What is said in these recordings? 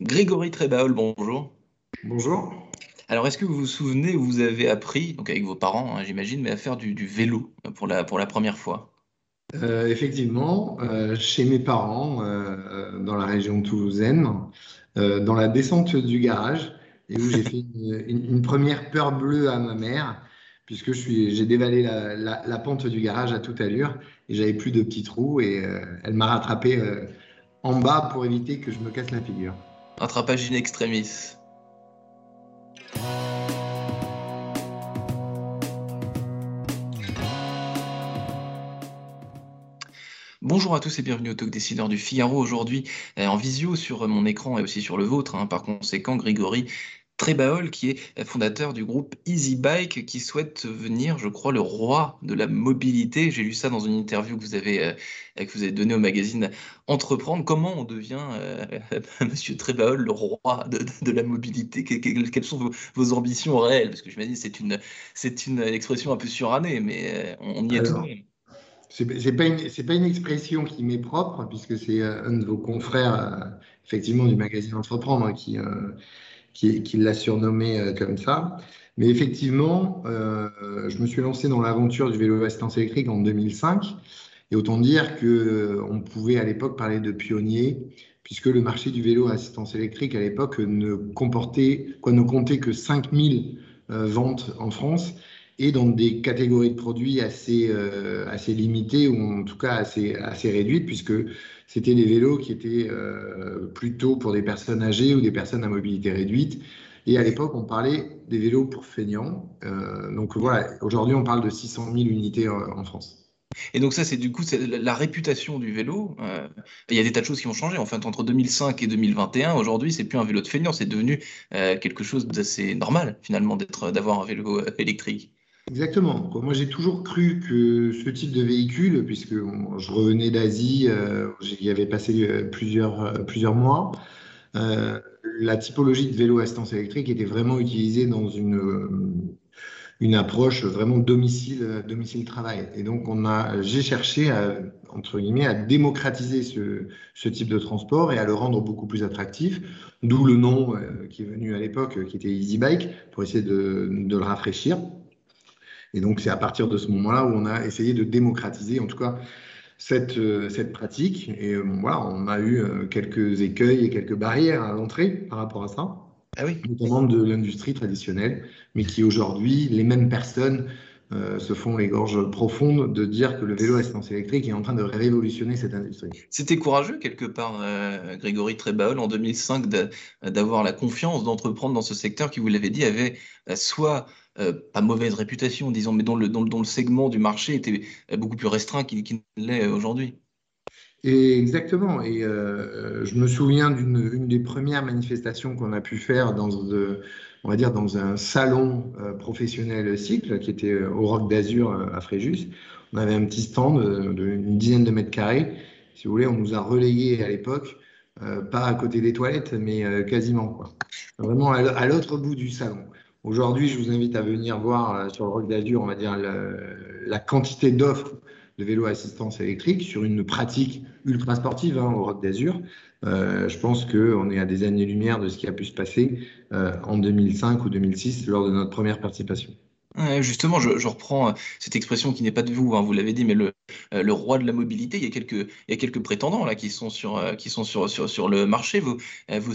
Grégory Trébaol, bonjour. Bonjour. Alors, est-ce que vous vous souvenez où vous avez appris, donc avec vos parents, hein, j'imagine, mais à faire du, du vélo pour la, pour la première fois? Euh, effectivement, euh, chez mes parents, euh, dans la région toulousaine, euh, dans la descente du garage, et où j'ai fait une, une- une première peur bleue à ma mère, puisque j'ai dévalé la, la- la pente du garage à toute allure, et j'avais plus de petits trous, et euh, elle m'a rattrapé euh, en bas pour éviter que je me casse la figure. Attrapage in extremis. Bonjour à tous et bienvenue au Talk Décideur du Figaro. Aujourd'hui, euh, en visio sur mon écran et aussi sur le vôtre, hein, par conséquent, Grégory Trébaol, qui est fondateur du groupe Easy Bike, qui souhaite venir, je crois, le roi de la mobilité. J'ai lu ça dans une interview que vous avez, euh, que vous avez donnée au magazine Entreprendre. Comment on devient, euh, Monsieur Trébaol, le roi de, la mobilité? Que- que- Quelles sont vos, vos ambitions réelles? Parce que je me dis, c'est une, c'est une expression un peu surannée, mais euh, on y est tout Alors, même. C'est pas une, pas une expression qui m'est propre, puisque c'est euh, un de vos confrères, effectivement, du magazine Entreprendre qui, euh, qui, qui l'a surnommé euh, comme ça. Mais effectivement, euh, je me suis lancé dans l'aventure du vélo à assistance électrique en 2005. Et autant dire que euh, pouvait à l'époque parler de pionnier, puisque le marché du vélo à assistance électrique à l'époque ne comportait, quoi, ne comptait que 5000 euh, ventes en France et dans des catégories de produits assez, euh, assez limitées ou en tout cas assez, assez réduites, puisque c'était des vélos qui étaient euh, plutôt pour des personnes âgées ou des personnes à mobilité réduite. Et à l'époque, on parlait des vélos pour feignants. Euh, donc voilà, aujourd'hui, on parle de 600 000 unités en France. Et donc ça, c'est du coup la, réputation du vélo. il y a des tas de choses qui ont changé. En fait, entre 2005 et 2021, aujourd'hui, c'est plus un vélo de feignant, c'est devenu quelque chose d'assez normal finalement d'avoir un vélo électrique. Exactement. Moi, j'ai toujours cru que ce type de véhicule, puisque je revenais d'Asie, euh, j'y avais passé euh, plusieurs, euh, plusieurs mois, la typologie de vélo à assistance électrique était vraiment utilisée dans une, une approche vraiment domicile, euh, domicile-travail. Et donc, j'ai cherché à, entre guillemets, à démocratiser ce, type de transport et à le rendre beaucoup plus attractif, d'où le nom qui est venu à l'époque, qui était Easy Bike, pour essayer de le rafraîchir. Et donc, c'est à partir de ce moment-là où on a essayé de démocratiser, en tout cas, cette, euh, cette pratique. Et euh, bon, voilà, on a eu euh, quelques écueils et quelques barrières à l'entrée par rapport à ça, Ah oui. notamment de l'industrie traditionnelle, mais qui aujourd'hui, les mêmes personnes euh, se font les gorges profondes de dire que le vélo à assistance électrique est en train de révolutionner cette industrie. C'était courageux quelque part, euh, Grégory Trébaol, en 2005, d'a- d'avoir la confiance d'entreprendre dans ce secteur qui, vous l'avez dit, avait soit euh, pas mauvaise réputation, disons, mais dont le, dont, dont le segment du marché était euh, beaucoup plus restreint qu'il qu'il ne l'est aujourd'hui. Et exactement. Et euh, je me souviens d'une une des premières manifestations qu'on a pu faire dans, de- on va dire, dans un salon euh, professionnel cycle qui était euh, au Roc d'Azur euh, à Fréjus. On avait un petit stand euh, d'une dizaine de mètres carrés. Si vous voulez, on nous a relayés à l'époque, euh, pas à côté des toilettes, mais euh, quasiment, quoi. Vraiment à l'autre bout du salon. Aujourd'hui, je vous invite à venir voir euh, sur le Roc d'Azur, on va dire, la quantité d'offres de vélos assistance électrique sur une pratique ultra sportive hein, au Roc d'Azur. Euh, je pense qu'on est à des années-lumière de ce qui a pu se passer euh, en 2005 ou 2006 lors de notre première participation. Justement, je, je reprends euh, cette expression qui n'est pas de vous, hein, vous l'avez dit, mais le, euh, le roi de la mobilité. Il y a quelques, prétendants là qui sont sur, euh, le marché. Vos,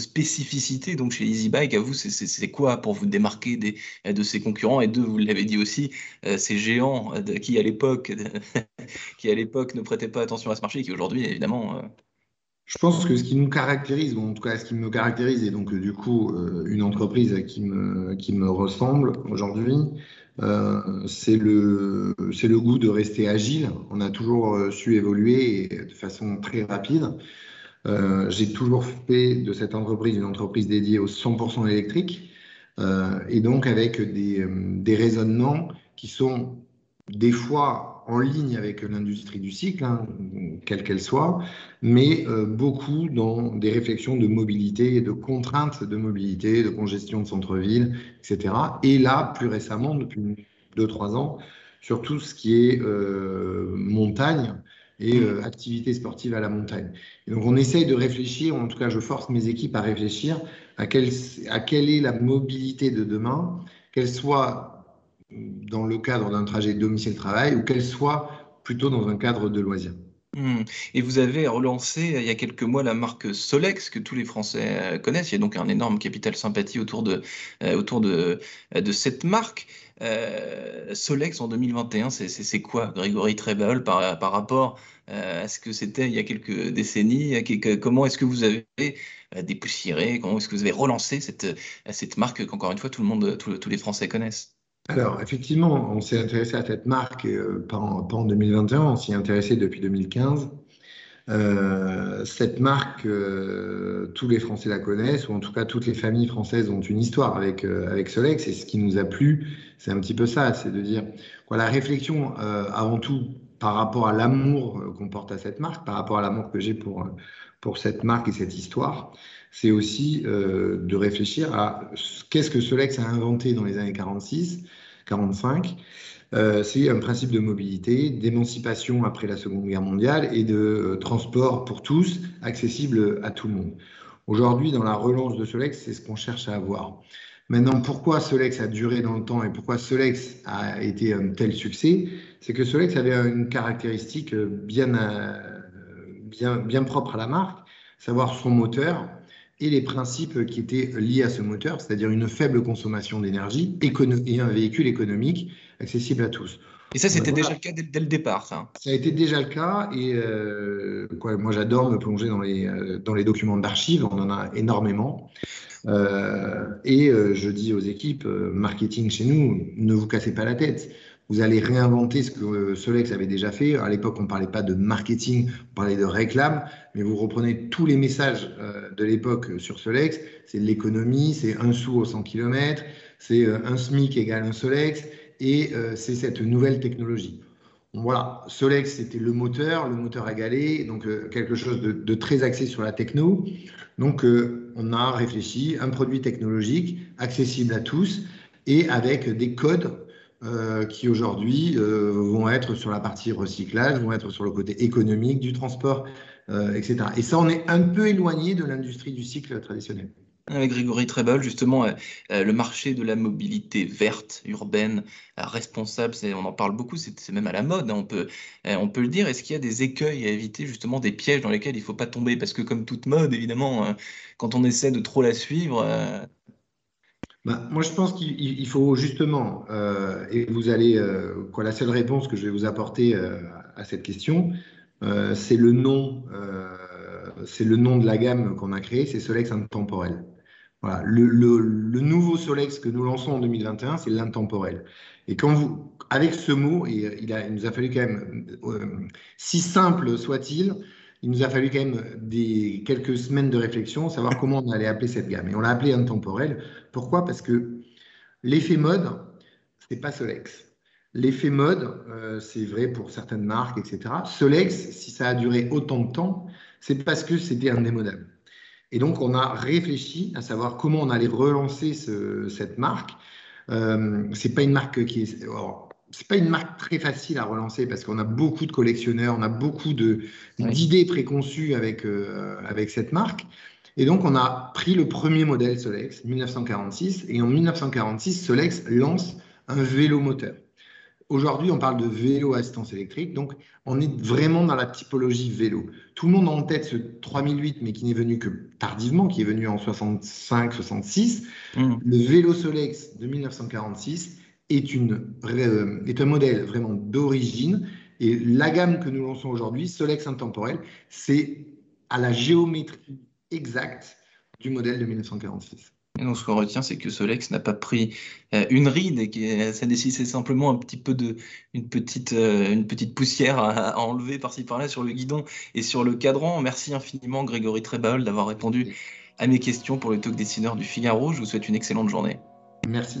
spécificités donc chez Easy Bike, à vous, c'est- quoi pour vous démarquer des, de ces concurrents? Et deux, vous l'avez dit aussi, ces géants de- qui à l'époque, qui à l'époque ne prêtaient pas attention à ce marché, et qui aujourd'hui, évidemment, Je pense que ce qui nous caractérise, en tout cas ce qui me caractérise, et donc du coup une entreprise qui me, qui me ressemble aujourd'hui, euh, c'est le, le goût de rester agile. On a toujours euh, su évoluer de façon très rapide. J'ai toujours fait de cette entreprise une entreprise dédiée au 100% électrique et donc avec des, des raisonnements qui sont des fois en ligne avec l'industrie du cycle, hein, quelle qu'elle soit, mais euh, beaucoup dans des réflexions de mobilité, de contraintes de mobilité, de congestion de centre-ville, etc. Et là, plus récemment, depuis 2-3 ans, sur tout ce qui est euh, montagne et euh, activité sportive à la montagne. donc on essaye de réfléchir, en tout cas je force mes équipes à réfléchir à, quelle, à quelle est la mobilité de demain, qu'elle soit dans le cadre d'un trajet domicile-travail ou qu'elle soit plutôt dans un cadre de loisirs. Hmm. Et vous avez relancé il y a quelques mois la marque Solex que tous les Français euh, connaissent. Il y a donc un énorme capital sympathie autour de, euh, autour euh, de cette marque. Solex en 2021, c'est quoi, Grégory par, par rapport à ce que c'était il y a quelques décennies? Comment est-ce que vous avez dépoussiéré? Comment est-ce que vous avez relancé cette, cette marque qu'encore une fois tout le monde, tous les Français connaissent? Alors, effectivement, on s'est intéressé à cette marque euh, pas, en, 2021, on s'y est intéressé depuis 2015. Euh, cette marque, euh, tous les Français la connaissent, ou en tout cas toutes les familles françaises ont une histoire avec, avec Solex, et ce qui nous a plu, c'est un petit peu ça, c'est de dire, la réflexion avant tout par rapport à l'amour qu'on porte à cette marque, par rapport à l'amour que j'ai pour, pour cette marque et cette histoire, c'est aussi de réfléchir à qu'est-ce que Solex a inventé dans les années 46 45. Euh, c'est un principe de mobilité, d'émancipation après la Seconde Guerre mondiale et de euh, transport pour tous, accessible à tout le monde. Aujourd'hui, dans la relance de Solex, c'est ce qu'on cherche à avoir. Maintenant, pourquoi Solex a duré dans le temps et pourquoi Solex a été un tel succès? C'est que Solex avait une caractéristique bien, euh, bien, bien propre à la marque, savoir son moteur, et les principes qui étaient liés à ce moteur, c'est-à-dire une faible consommation d'énergie et un véhicule économique accessible à tous. Et ça, c'était déjà le cas dès, le départ, ça Ça a été déjà le cas, et euh, quoi, moi j'adore me plonger dans les, euh, dans les documents d'archives, on en a énormément. Euh, et je dis aux équipes marketing chez nous, ne vous cassez pas la tête vous allez réinventer ce que Solex avait déjà fait. À l'époque, on ne parlait pas de marketing, on parlait de réclame, mais vous reprenez tous les messages euh, de l'époque sur Solex. C'est l'économie, c'est un sou au 100 km, c'est euh, un SMIC égale un Solex, et euh, c'est cette nouvelle technologie. voilà, Solex, c'était le moteur, le moteur à galets, donc quelque chose de, de, très axé sur la techno. Donc, on a réfléchi un produit technologique accessible à tous et avec des codes euh, qui aujourd'hui euh, vont être sur la partie recyclage, vont être sur le côté économique du transport, euh, etc. Et ça, on est un peu éloigné de l'industrie du cycle traditionnel. Avec Grégory Trebol, justement, le marché de la mobilité verte, urbaine, responsable, on en parle beaucoup, c'est même à la mode, hein, on, peut, on peut le dire. Est-ce qu'il y a des écueils à éviter, justement, des pièges dans lesquels il ne faut pas tomber? Parce que comme toute mode, évidemment, quand on essaie de trop la suivre, bah, moi, je pense qu'il faut justement, euh, et vous allez, euh, la seule réponse que je vais vous apporter euh, à cette question, c'est le nom, c'est le nom de la gamme qu'on a créé, c'est Solex Intemporel. Voilà, le, le, nouveau Solex que nous lançons en 2021, c'est l'intemporel. Et quand vous, avec ce mot, il, a, il nous a fallu quand même, si simple soit-il, il nous a fallu quand même des, quelques semaines de réflexion, savoir comment on allait appeler cette gamme. Et on l'a appelé intemporel. Pourquoi? Parce que l'effet mode, c'est pas Solex. L'effet mode, euh, c'est vrai pour certaines marques, etc. Solex, si ça a duré autant de temps, c'est parce que c'était indémodable. Et donc, on a réfléchi à savoir comment on allait relancer cette marque. Euh, c'est pas une marque qui est c'est pas une marque très facile à relancer parce qu'on a beaucoup de collectionneurs, on a beaucoup de, d'idées préconçues avec, euh, avec cette marque. Et donc, on a pris le premier modèle Solex, 1946, et en 1946, Solex lance un vélo moteur. Aujourd'hui, on parle de vélo à assistance électrique, donc on est vraiment dans la typologie vélo. Tout le monde a en tête ce 3008, mais qui n'est venu que tardivement, qui est venu en 65-66. Mmh. Le vélo Solex de 1946 est, une, euh, est un modèle vraiment d'origine. Et la gamme que nous lançons aujourd'hui, Solex Intemporel, c'est à la géométrie exacte du modèle de 1946. Et donc, ce qu'on retient, c'est que Solex n'a pas pris euh, une ride et que ça nécessitait simplement un petit peu de, une petite, euh, une petite poussière à, enlever par-ci par-là sur le guidon et sur le cadran. Merci infiniment, Grégory Trébal, d'avoir répondu à mes questions pour le talk dessineur du Figaro. Je vous souhaite une excellente journée. Merci.